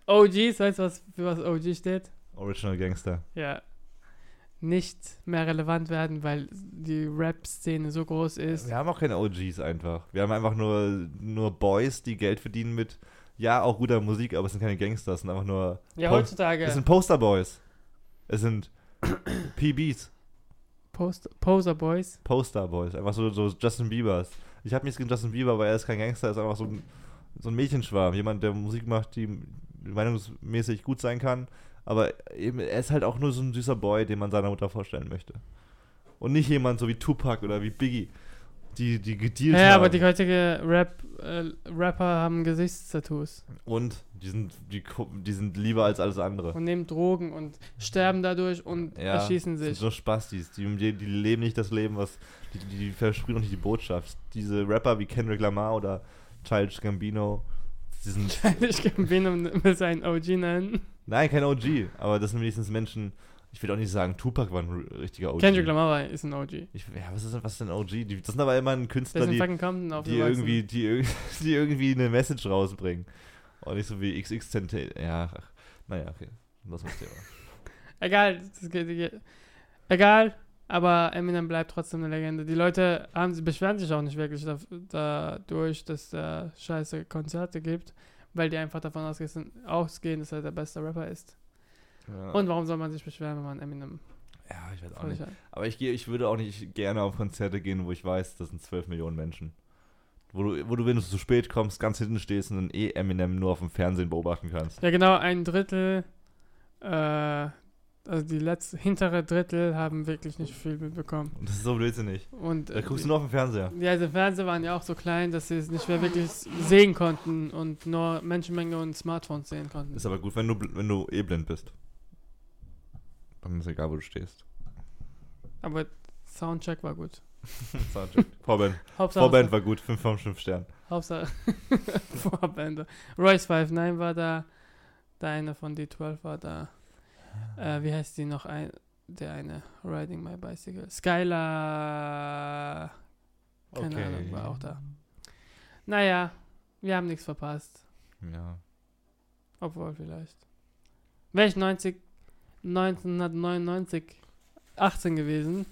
OGs, weißt du, was, für was OG steht? Original Gangster. Ja. Nicht mehr relevant werden, weil die Rap-Szene so groß ist. Wir haben auch keine OGs einfach. Wir haben einfach nur, nur Boys, die Geld verdienen mit, ja, auch guter Musik, aber es sind keine Gangsters, es sind einfach nur. Ja, Po- heutzutage. Es sind Posterboys. Es sind *coughs* PBs, Post Poser Boys. Posterboys. Einfach so, so Justin Biebers. Ich habe nichts gegen Justin Bieber, aber er ist kein Gangster, er ist einfach so ein, so ein Mädchenschwarm. Jemand, der Musik macht, die meinungsmäßig gut sein kann. Aber eben, er ist halt auch nur so ein süßer Boy, den man seiner Mutter vorstellen möchte. Und nicht jemand so wie Tupac oder wie Biggie, die, die gedealt Ja, haben. aber die heutige Rap, äh, Rapper haben Gesichtstattoos Und die sind, die, die sind lieber als alles andere. und nehmen Drogen und sterben dadurch und Ja, erschießen das sind sich. so Spastis. Die, die, leben nicht das Leben, was. Die, die, versprühen auch nicht die Botschaft. Diese Rapper wie Kendrick Lamar oder Childish Gambino, die sind. *laughs* Kann Venom mit seinen OG nennen. Nein, kein OG, aber das sind wenigstens Menschen. Ich will auch nicht sagen, Tupac war ein richtiger OG. Kendrick Lamar ist ein OG. Ich, ja, was ist, denn- was ist denn OG? Die, das sind aber immer Der Künstler, die, die, irgendwie, die, *laughs* die irgendwie eine Message rausbringen. Und nicht so wie XX. Ja, ach, naja, okay. Das ist das Thema. Egal, das geht, geht. egal, aber Eminem bleibt trotzdem eine Legende. Die Leute haben, sie beschweren sich auch nicht wirklich da, dadurch, dass er scheiße Konzerte gibt, weil die einfach davon ausgehen, ausgehen dass er der beste Rapper ist. Ja. Und warum soll man sich beschweren, wenn man Eminem ja, ich weiß auch nicht. Aber ich, gehe, ich würde auch nicht gerne auf Konzerte gehen, wo ich weiß, das sind 12 Millionen Menschen. Wo du, wo du, wenn du zu spät kommst, ganz hinten stehst und dann eh Eminem nur auf dem Fernsehen beobachten kannst. Ja, genau, ein Drittel, äh, also die letzte, hintere Drittel haben wirklich nicht viel mitbekommen. Und das ist so blödsinnig. Und Da äh, guckst du nur auf dem Fernseher. Ja, die Fernseher waren ja auch so klein, dass sie es nicht mehr wirklich sehen konnten und nur Menschenmenge und Smartphones sehen konnten. Ist aber gut, wenn du, wenn du eh blind bist. Dann ist egal, wo du stehst. Aber Soundcheck war gut. *laughs* Soundcheck. Vorband. Hauptsache, Vorband war gut, 5 von 5 Sternen. Hauptsache *laughs* Vorband. Royce 59 war da, der eine von D12 war da. Äh, wie heißt die noch ein? Der eine, Riding My Bicycle. Skylar, keine Ahnung, war auch da. Naja, wir haben nichts verpasst. Ja. Obwohl vielleicht. Wäre ich 90, 1999 18 gewesen,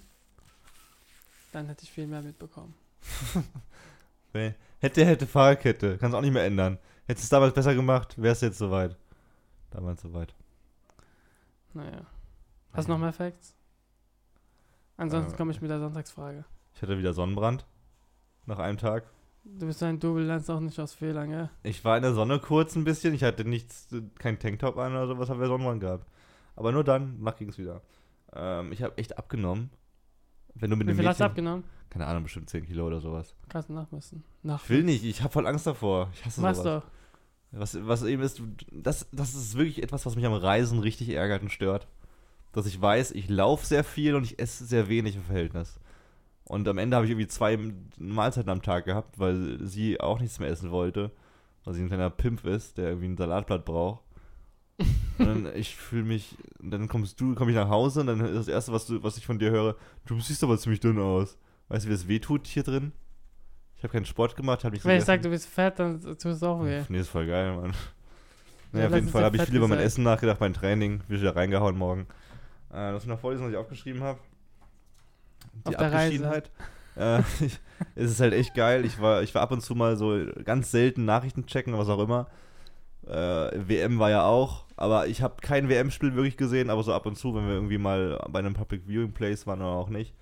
dann hätte ich viel mehr mitbekommen. *laughs* Hätte, hätte, Fahrradkette. Kannst auch nicht mehr ändern. Hättest du es damals besser gemacht, wärst du jetzt soweit. Damals soweit. Naja. Hast du noch mehr Facts? Ansonsten Äh, komme ich mit der Sonntagsfrage. Ich hatte wieder Sonnenbrand. Nach einem Tag. Du bist ein Double, lernst auch nicht aus Fehlern, gell? Ich war in der Sonne kurz ein bisschen. Ich hatte nichts, kein Tanktop an oder sowas, habe wir Sonnenbrand gehabt. Aber nur dann, danach ging es wieder. Ähm, ich habe echt abgenommen. Wenn du mit Wie dem viel hast du Mädchen, abgenommen? keine Ahnung, bestimmt 10 Kilo oder sowas. Kannst du nachmessen. Nach Ich will nicht, ich habe voll Angst davor. Ich hasse Mach's sowas. doch. Was, was eben ist, das, das ist wirklich etwas, was mich am Reisen richtig ärgert und stört. Dass ich weiß, ich laufe sehr viel und ich esse sehr wenig im Verhältnis. Und am Ende habe ich irgendwie zwei Mahlzeiten am Tag gehabt, weil sie auch nichts mehr essen wollte. Weil sie ein kleiner Pimp ist, der irgendwie ein Salatblatt braucht. *laughs* und dann, ich fühle mich, dann kommst du, komme ich nach Hause und dann ist das Erste, was, du, was ich von dir höre, du siehst aber ziemlich dünn aus. Weißt du, wie das wehtut hier drin? Ich habe keinen Sport gemacht, habe mich Wenn ich sag, du bist fett, dann tut es auch weh. Nee, ist voll geil, Mann. Ja, Naja, auf jeden Fall habe ich viel über mein. Essen nachgedacht, mein Training, wie wieder reingehauen morgen. Äh, lass mich noch vorlesen, was ich aufgeschrieben habe. Die Auf. Abgeschiedenheit. Äh, *laughs* ich, es ist halt echt geil. Ich war, ich war ab und zu mal so ganz selten Nachrichten checken, was auch immer. Äh, WM war ja auch, aber ich habe kein WM-Spiel wirklich gesehen, aber so ab und zu, wenn wir irgendwie mal bei einem Public Viewing Place waren oder auch nicht,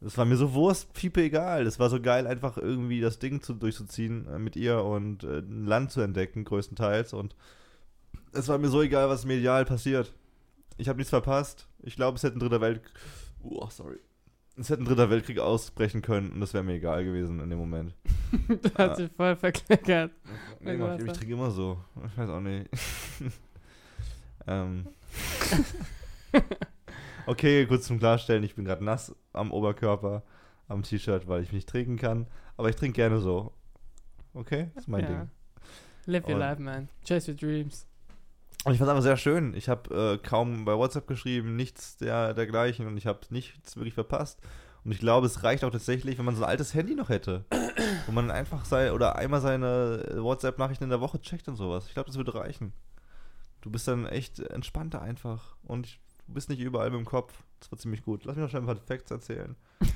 Das war mir so Wurst, Piepe egal. Es war so geil, einfach irgendwie das Ding zu, durchzuziehen äh, mit ihr und äh, ein Land zu entdecken, größtenteils. Und es war mir so egal, was medial passiert. Ich habe nichts verpasst. Ich glaube, es hätte ein dritter Weltkrieg. Oh, sorry. Es hätte ein dritter Weltkrieg ausbrechen können und das wäre mir egal gewesen in dem Moment. *laughs* du hast Ah. dich voll verkleckert. *laughs* Nee, mach ich, ich trinke immer so. Ich weiß auch nicht. *laughs* ähm. Okay, kurz zum Klarstellen, ich bin gerade nass am Oberkörper, am T-Shirt, weil ich nicht trinken kann. Aber ich trinke gerne so. Okay, das ist mein Ja. Ding. Live your Und- life, man. Chase your dreams. Und ich fand es einfach sehr schön. Ich habe äh, kaum bei WhatsApp geschrieben, nichts der, dergleichen und ich habe nichts wirklich verpasst. Und ich glaube, es reicht auch tatsächlich, wenn man so ein altes Handy noch hätte. *clears throat* wo man einfach sei oder einmal seine äh, WhatsApp-Nachrichten in der Woche checkt und sowas. Ich glaube, das würde reichen. Du bist dann echt entspannter einfach. Und ich, du bist nicht überall mit dem Kopf. Das war ziemlich gut. Lass mich noch schnell ein paar Facts erzählen. *laughs*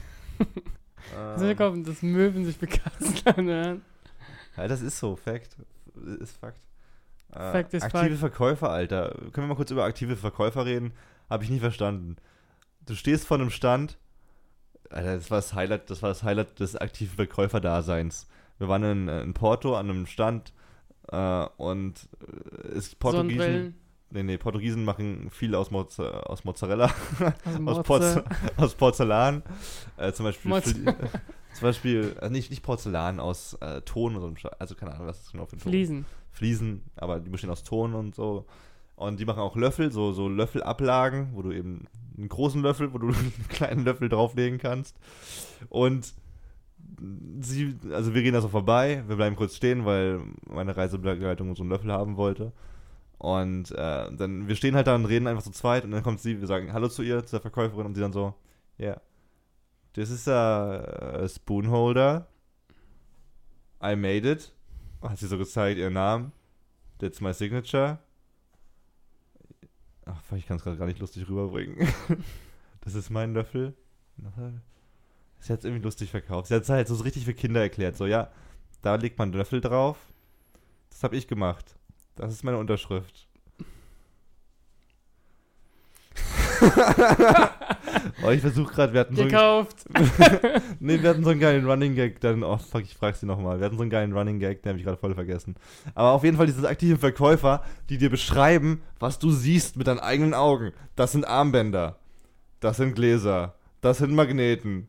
Ähm, kommen, dass Möwen sich begeistern hören. ja, das ist so. Fact. Ist Fakt. Äh, Fact is aktive fact. Verkäufer, Alter. Können wir mal kurz über aktive Verkäufer reden? Habe ich nie verstanden. Du stehst vor einem Stand. Alter, das war das Highlight, das war das Highlight des aktiven Verkäuferdaseins. Wir waren in, in Porto an einem Stand äh, und äh, es Portugiesen. Nee, nee, Portugiesen machen viel aus, Moz aus Mozzarella, Also *laughs* aus. Porz aus Porzellan. Äh, zum Beispiel, Motze. Fli- zum Beispiel äh, nicht, nicht Porzellan, aus äh, Ton oder so. Also keine Ahnung, was ist genau für ein Ton. Fliesen. Fliesen, aber die bestehen aus Ton und so. Und die machen auch Löffel, so, so Löffelablagen, wo du eben einen großen Löffel, wo du *laughs* einen kleinen Löffel drauflegen kannst. Und sie, also wir gehen da so vorbei, wir bleiben kurz stehen, weil meine Reisebegleitung so einen Löffel haben wollte. Und äh, dann, wir stehen halt da und reden einfach zu zweit und dann kommt sie, wir sagen Hallo zu ihr, zu der Verkäuferin und sie dann so, ja, yeah, this is a, a spoon holder. I made it. Hat sie so gezeigt, ihren Namen. That's my signature. Ach, ich kann es gerade gar nicht lustig rüberbringen. *laughs* das ist mein Löffel. Sie hat es irgendwie lustig verkauft. Sie hat es halt so richtig für Kinder erklärt. So, ja, da legt man einen Löffel drauf. Das habe ich gemacht. Das ist meine Unterschrift. *laughs* oh, ich versuche gerade, wir hatten so einen, Gekauft. *laughs* nee, wir hatten so einen geilen Running Gag, dann, oh fuck, ich frag sie nochmal. Wir hatten so einen geilen Running Gag, den habe ich gerade voll vergessen. Aber auf jeden Fall diese aktiven Verkäufer, die dir beschreiben, was du siehst mit deinen eigenen Augen. Das sind Armbänder. Das sind Gläser. Das sind Magneten.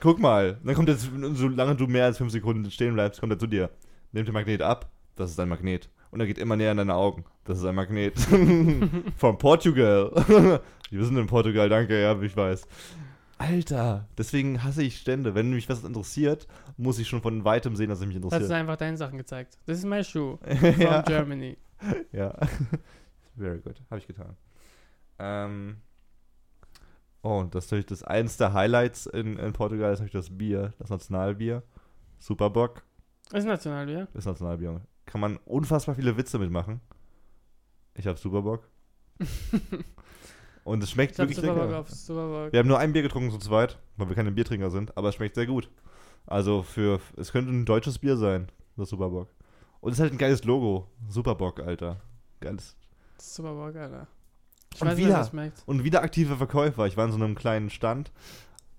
Guck mal. Dann kommt jetzt, solange du mehr als 5 Sekunden stehen bleibst, kommt er zu dir. Nimm den Magnet ab. Das ist ein Magnet. Und er geht immer näher an deine Augen. Das ist ein Magnet. *laughs* Von Portugal. *laughs* Wir sind in Portugal, danke, ja, ich weiß. Alter, deswegen hasse ich Stände. Wenn mich was interessiert, muss ich schon von weitem sehen, dass es mich Das ist interessiert. einfach deine Sachen gezeigt. Das ist mein Schuh. *laughs* From Germany. ja. Very good. Habe ich getan. Ähm. Oh, und das ist natürlich das eins der Highlights in, in Portugal ist natürlich das Bier, das Nationalbier. Superbock, Ist Nationalbier. das Nationalbier. Kann man unfassbar viele Witze mitmachen. Ich habe Superbock. *laughs* und es schmeckt Ich wirklich Superbock lecker. auf Superbock. Wir haben nur ein Bier getrunken zu zweit, weil wir keine Biertrinker sind, aber es schmeckt sehr gut. Also für, es könnte ein deutsches Bier sein, das Superbock. Und es ist halt ein geiles Logo. Superbock, Alter. Geiles. Superbock, Alter. Ich Und weiß nicht, wieder. was schmeckt. Und wieder aktive Verkäufer. Ich war in so einem kleinen Stand.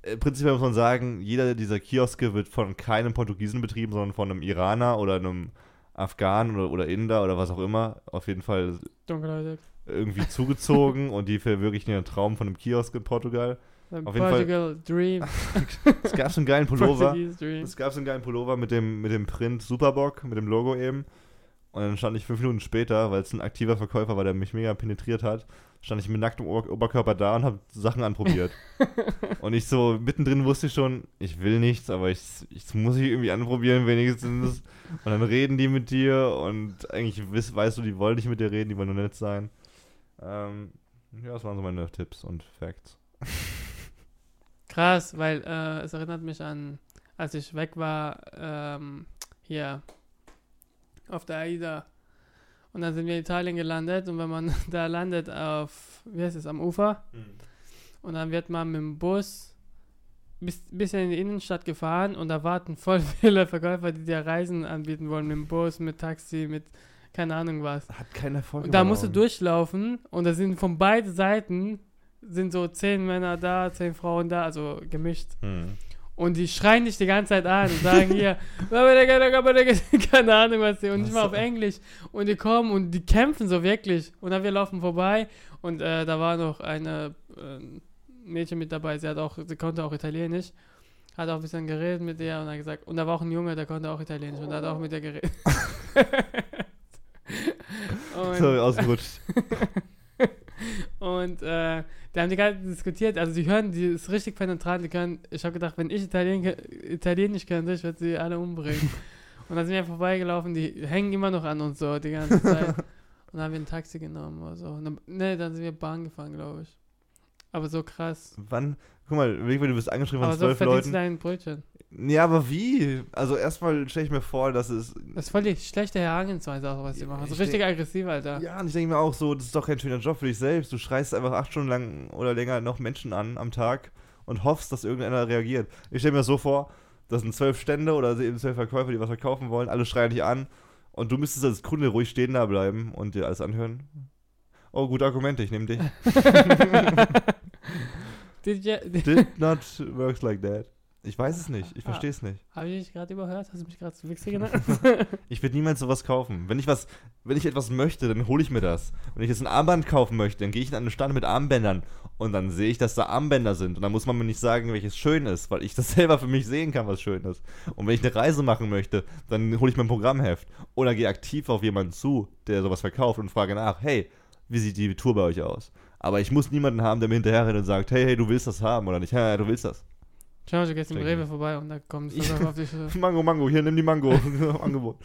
Äh, Prinzipiell muss man sagen, jeder dieser Kioske wird von keinem Portugiesen betrieben, sondern von einem Iraner oder einem Afghanen oder, oder Inder oder was auch immer. Auf jeden Fall Dunkelhäutig. irgendwie *laughs* zugezogen und die verwirklichen ihren Traum von einem Kiosk in Portugal. Auf jeden Fall- Portugal Dream. *laughs* *laughs* Es gab so einen geilen Pullover. Es gab so einen geilen Pullover mit dem, mit dem Print Superbock, mit dem Logo eben. Und dann stand ich fünf Minuten später, weil es ein aktiver Verkäufer war, der mich mega penetriert hat, stand ich mit nacktem Ober Oberkörper da und habe Sachen anprobiert. *laughs* und ich so, mittendrin wusste ich schon, ich will nichts, aber ich, ich muss ich irgendwie anprobieren wenigstens. Und dann reden die mit dir und eigentlich wiss, weißt du, die wollen nicht mit dir reden, die wollen nur nett sein. Ähm, ja, das waren so meine Tipps und Facts. Krass, weil äh, es erinnert mich an, als ich weg war, ähm, hier auf der AIDA. Und dann sind wir in Italien gelandet und wenn man *laughs* da landet auf, wie heißt es, am Ufer und dann wird man mit dem Bus bis, bis in die Innenstadt gefahren und da warten voll *laughs* viele Verkäufer, die dir Reisen anbieten wollen, mit dem Bus, mit Taxi, mit keine Ahnung was. Hat keinen Erfolg. Und da musst du durchlaufen und da sind von beiden Seiten sind so zehn Männer da, zehn Frauen da, also gemischt. Hm. Und die schreien dich die ganze Zeit an und sagen hier, *laughs* *laughs* keine Ahnung was die, und nicht mal auf Englisch. Und die kommen und die kämpfen so wirklich. Und dann wir laufen vorbei und äh, da war noch eine äh, Mädchen mit dabei, sie hat auch, sie konnte auch Italienisch. Hat auch ein bisschen geredet mit der und hat gesagt, und da war auch ein Junge, der konnte auch Italienisch und hat auch mit der geredet. *laughs* Sorry, ausgerutscht. und äh, die haben die ganze Zeit diskutiert. Also die hören, die ist richtig penetrant. Die können, ich habe gedacht, wenn ich Italien, Italienisch könnte, ich würde sie alle umbringen. *laughs* und dann sind wir vorbeigelaufen, die hängen immer noch an uns so die ganze Zeit. und dann haben wir ein Taxi genommen oder so. Und dann, ne, dann sind wir Bahn gefahren, glaube ich. Aber so krass. Wann? Guck mal, du bist angeschrieben Aber von so zwölf du Leuten. dein Brötchen. Ja, aber wie? Also erstmal stelle ich mir vor, dass es. Das ist voll die schlechte Herangehensweise auch, was Ja, machen. So ich richtig aggressiv, Alter. Ja, und ich denke mir auch so, das ist doch kein schöner Job für dich selbst. Du schreist einfach acht Stunden lang oder länger noch Menschen an am Tag und hoffst, dass irgendeiner reagiert. Ich stelle mir das so vor, das sind zwölf Stände oder eben zwölf Verkäufer, die was verkaufen wollen, alle schreien dich an und du müsstest als Kunde ruhig stehen da bleiben und dir alles anhören. Oh, gute Argumente, ich nehme dich. *laughs* *laughs* *laughs* Did you, Did *laughs* not works like that. Ich weiß es nicht, ich Ah. verstehe es nicht. Habe ich dich gerade überhört? Hast du mich gerade zu Wichser genannt? *laughs* Ich würde niemals sowas kaufen. Wenn ich was, wenn ich etwas möchte, dann hole ich mir das. Wenn ich jetzt ein Armband kaufen möchte, dann gehe ich an einen Stand mit Armbändern und dann sehe ich, dass da Armbänder sind. Und dann muss man mir nicht sagen, welches schön ist, weil ich das selber für mich sehen kann, was schön ist. Und wenn ich eine Reise machen möchte, dann hole ich mir ein Programmheft oder gehe aktiv auf jemanden zu, der sowas verkauft und frage nach, hey, wie sieht die Tour bei euch aus? Aber ich muss niemanden haben, der mir hinterher rennt und sagt, hey, hey, du willst das haben oder nicht? Ja, ja, du willst das. Schau, du gehst im Rewe vorbei und da kommt *laughs* das auf dich. Mango, Mango, hier, nimm die Mango. *laughs* Angebot.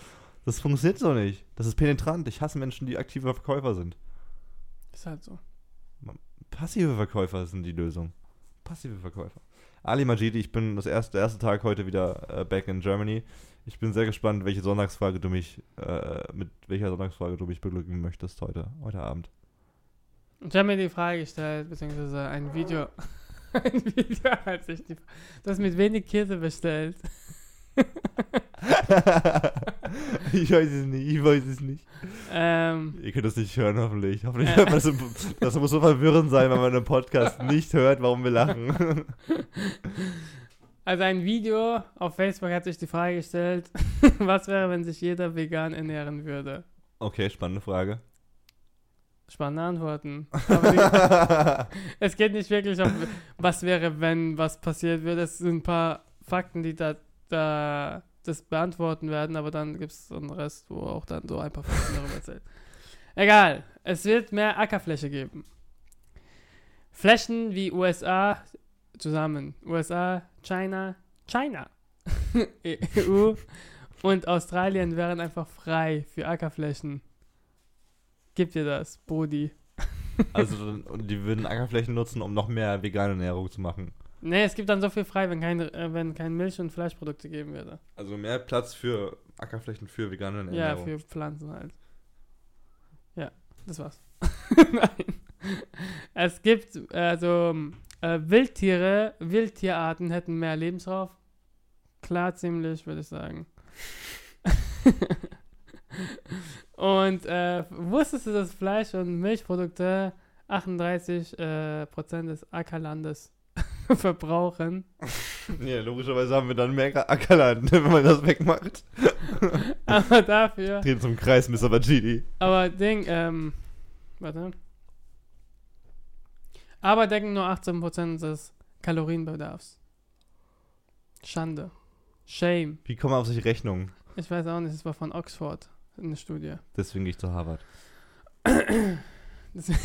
Das funktioniert so nicht. Das ist penetrant. Ich hasse Menschen, die aktive Verkäufer sind. Ist halt so. Passive Verkäufer sind die Lösung. Passive Verkäufer. Ali Majidi, ich bin das erste, der erste Tag heute wieder äh, back in Germany. Ich bin sehr gespannt, welche Sonntagsfrage du mich, äh, mit welcher Sonntagsfrage du mich beglücken möchtest heute, heute Abend. Ich habe mir die Frage gestellt, beziehungsweise ein Video. *laughs* ein Video hat sich die. Du hast mit wenig Käse bestellt. *laughs* ich weiß es nicht, ich weiß es nicht. Ähm, Ihr könnt das nicht hören, hoffentlich. Hoffentlich *laughs* Äh. das, das muss so verwirrend sein, wenn man einen Podcast nicht hört, warum wir lachen. also ein Video auf Facebook hat sich die Frage gestellt, was wäre, wenn sich jeder vegan ernähren würde? Okay, spannende Frage. Spannende Antworten. Aber die, *laughs* es geht nicht wirklich um, was wäre, wenn was passiert würde. Es sind ein paar Fakten, die da, da das beantworten werden, aber dann gibt es so einen Rest, wo auch dann so ein paar Fakten darüber erzählt. Egal, es wird mehr Ackerfläche geben. Flächen wie USA zusammen. USA, China, China, *laughs* EU und Australien wären einfach frei für Ackerflächen. Gib dir das, Bodi. *laughs* Also, die würden Ackerflächen nutzen, um noch mehr vegane Ernährung zu machen. Nee, es gibt dann so viel frei, wenn kein, äh, wenn kein Milch- und Fleischprodukte geben würde. Also mehr Platz für Ackerflächen für vegane Ernährung. Ja, für Pflanzen halt. Ja, das war's. *laughs* Nein. Es gibt, also, äh, Wildtiere, Wildtierarten hätten mehr Lebensraum. Klar, ziemlich, würde ich sagen. *laughs* und äh, wusstest du, dass Fleisch- und Milchprodukte 38 äh, Prozent des Ackerlandes *laughs* verbrauchen? *laughs* Ja, logischerweise haben wir dann mehr Ackerland, *laughs* wenn man das wegmacht. Aber dafür Drehen zum Kreis, Mr. Vagidi. Aber Ding, ähm, warte. Aber decken nur 18% des Kalorienbedarfs. Schande. Shame. Wie kommen wir auf solche Rechnungen? Ich weiß auch nicht, es war von Oxford, eine Studie. Deswegen gehe ich zu Harvard. *clears throat* Deswegen,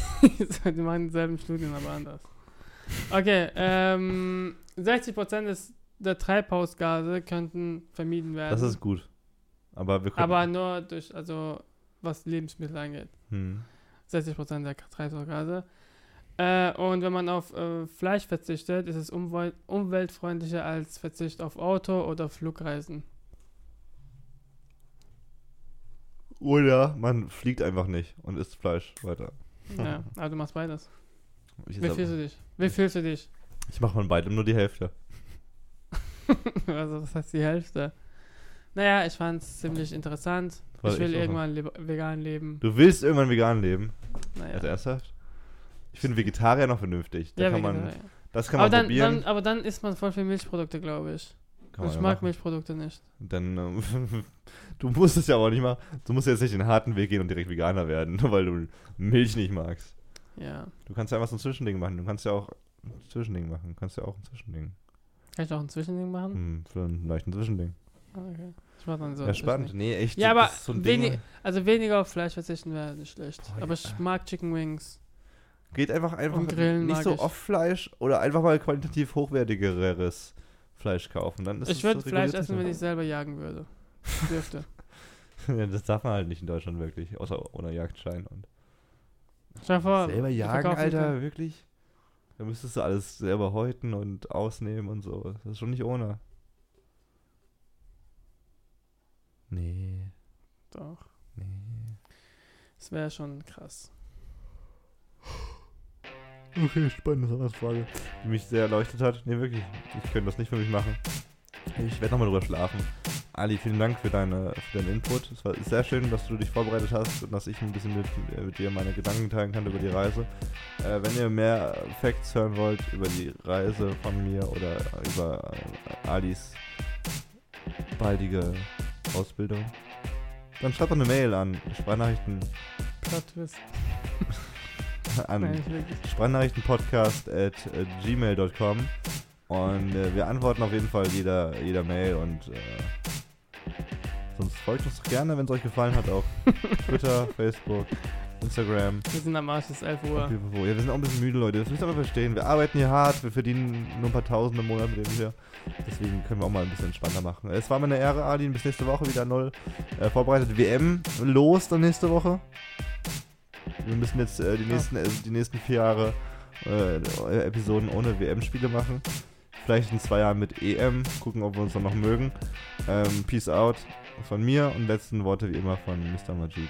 *laughs* die machen dieselben Studien, aber anders. Okay, ähm, 60% des, der Treibhausgase könnten vermieden werden. Das ist gut. Aber wir können. aber nur durch, also, was Lebensmittel angeht. Hm. 60% der Treibhausgase. Äh, und wenn man auf äh, Fleisch verzichtet, ist es umwel umweltfreundlicher als Verzicht auf Auto oder Flugreisen. Oder man fliegt einfach nicht und isst Fleisch weiter. Ja, aber du machst beides. Ich, Wie fühlst du dich? Wie fühlst du dich? ich mache von beidem nur die Hälfte. *laughs* also, das heißt die Hälfte. Naja, ich fand es ziemlich interessant. Weil ich will ich irgendwann leb vegan leben. Du willst irgendwann vegan leben? Naja. Also ernsthaft? Ich finde Vegetarier noch vernünftig. Da ja, kann man, das kann aber, man dann, probieren. dann, aber dann isst man voll viel Milchprodukte, glaube ich. Kann ich ja mag machen. Milchprodukte nicht. Dann, ähm, *laughs* du musst es ja aber auch nicht machen. Du musst jetzt nicht den harten Weg gehen und direkt Veganer werden, *laughs* nur weil du Milch nicht magst. Ja. Du kannst ja einfach so ein Zwischending machen. Du kannst ja auch ein Zwischending machen. Du kannst ja auch ein Zwischending. Kann ich auch ein Zwischending machen? Hm, für ein leichten Zwischending. Ah, okay. Ich mach dann so. ja, spannend. Nee, echt. Ja, aber so ein Ding. wenig, also weniger auf Fleisch verzichten wäre nicht schlecht. Oh, aber ja. ich mag Chicken Wings. Geht einfach einfach nicht so oft Fleisch oder einfach mal qualitativ hochwertigeres Fleisch kaufen. Dann ist ich würde Fleisch essen, wenn ich selber jagen würde. Dürfte. *laughs* ja, das darf man halt nicht in Deutschland wirklich, außer ohne Jagdschein. Und Stell vor, selber jagen, Alter, wirklich? Da müsstest du alles selber häuten und ausnehmen und so. Das ist schon nicht ohne. Nee, Doch. nee. Das wäre schon krass. *laughs* Okay, spannende Frage. Die mich sehr erleuchtet hat. Nee, wirklich. Ich könnte das nicht für mich machen. Ich werde nochmal drüber schlafen. Ali, vielen Dank für, deine, für deinen Input. Es war sehr schön, dass du dich vorbereitet hast und dass ich ein bisschen mit, äh, mit dir meine Gedanken teilen kann über die Reise. Äh, wenn ihr mehr Facts hören wollt über die Reise von mir oder über äh, Alis baldige Ausbildung, dann schreibt doch eine Mail an Sprachnachrichten Plot Twist. *laughs* an. Sprachnachrichtenpodcast at äh, gmail.com und äh, wir antworten auf jeden Fall jeder, jeder Mail und äh, sonst folgt uns gerne, wenn es euch gefallen hat, auf *laughs* Twitter, Facebook, Instagram. Wir sind am Arsch, es ist 11 Uhr. Ja, wir sind auch ein bisschen müde, Leute. Das müsst ihr aber verstehen. Wir arbeiten hier hart, wir verdienen nur ein paar Tausend im Monat mit dem hier. Deswegen können wir auch mal ein bisschen entspannter machen. Es war mir eine Ehre, Adin. Bis nächste Woche wieder null. Äh, vorbereitet WM los dann nächste Woche. Wir müssen jetzt äh, die, nächsten, äh, die nächsten vier Jahre äh, Episoden ohne WM-Spiele machen. Vielleicht in zwei Jahren mit EM. Gucken, ob wir uns dann noch mögen. Ähm, Peace out von mir und letzten Worte wie immer von Mr. Majidi.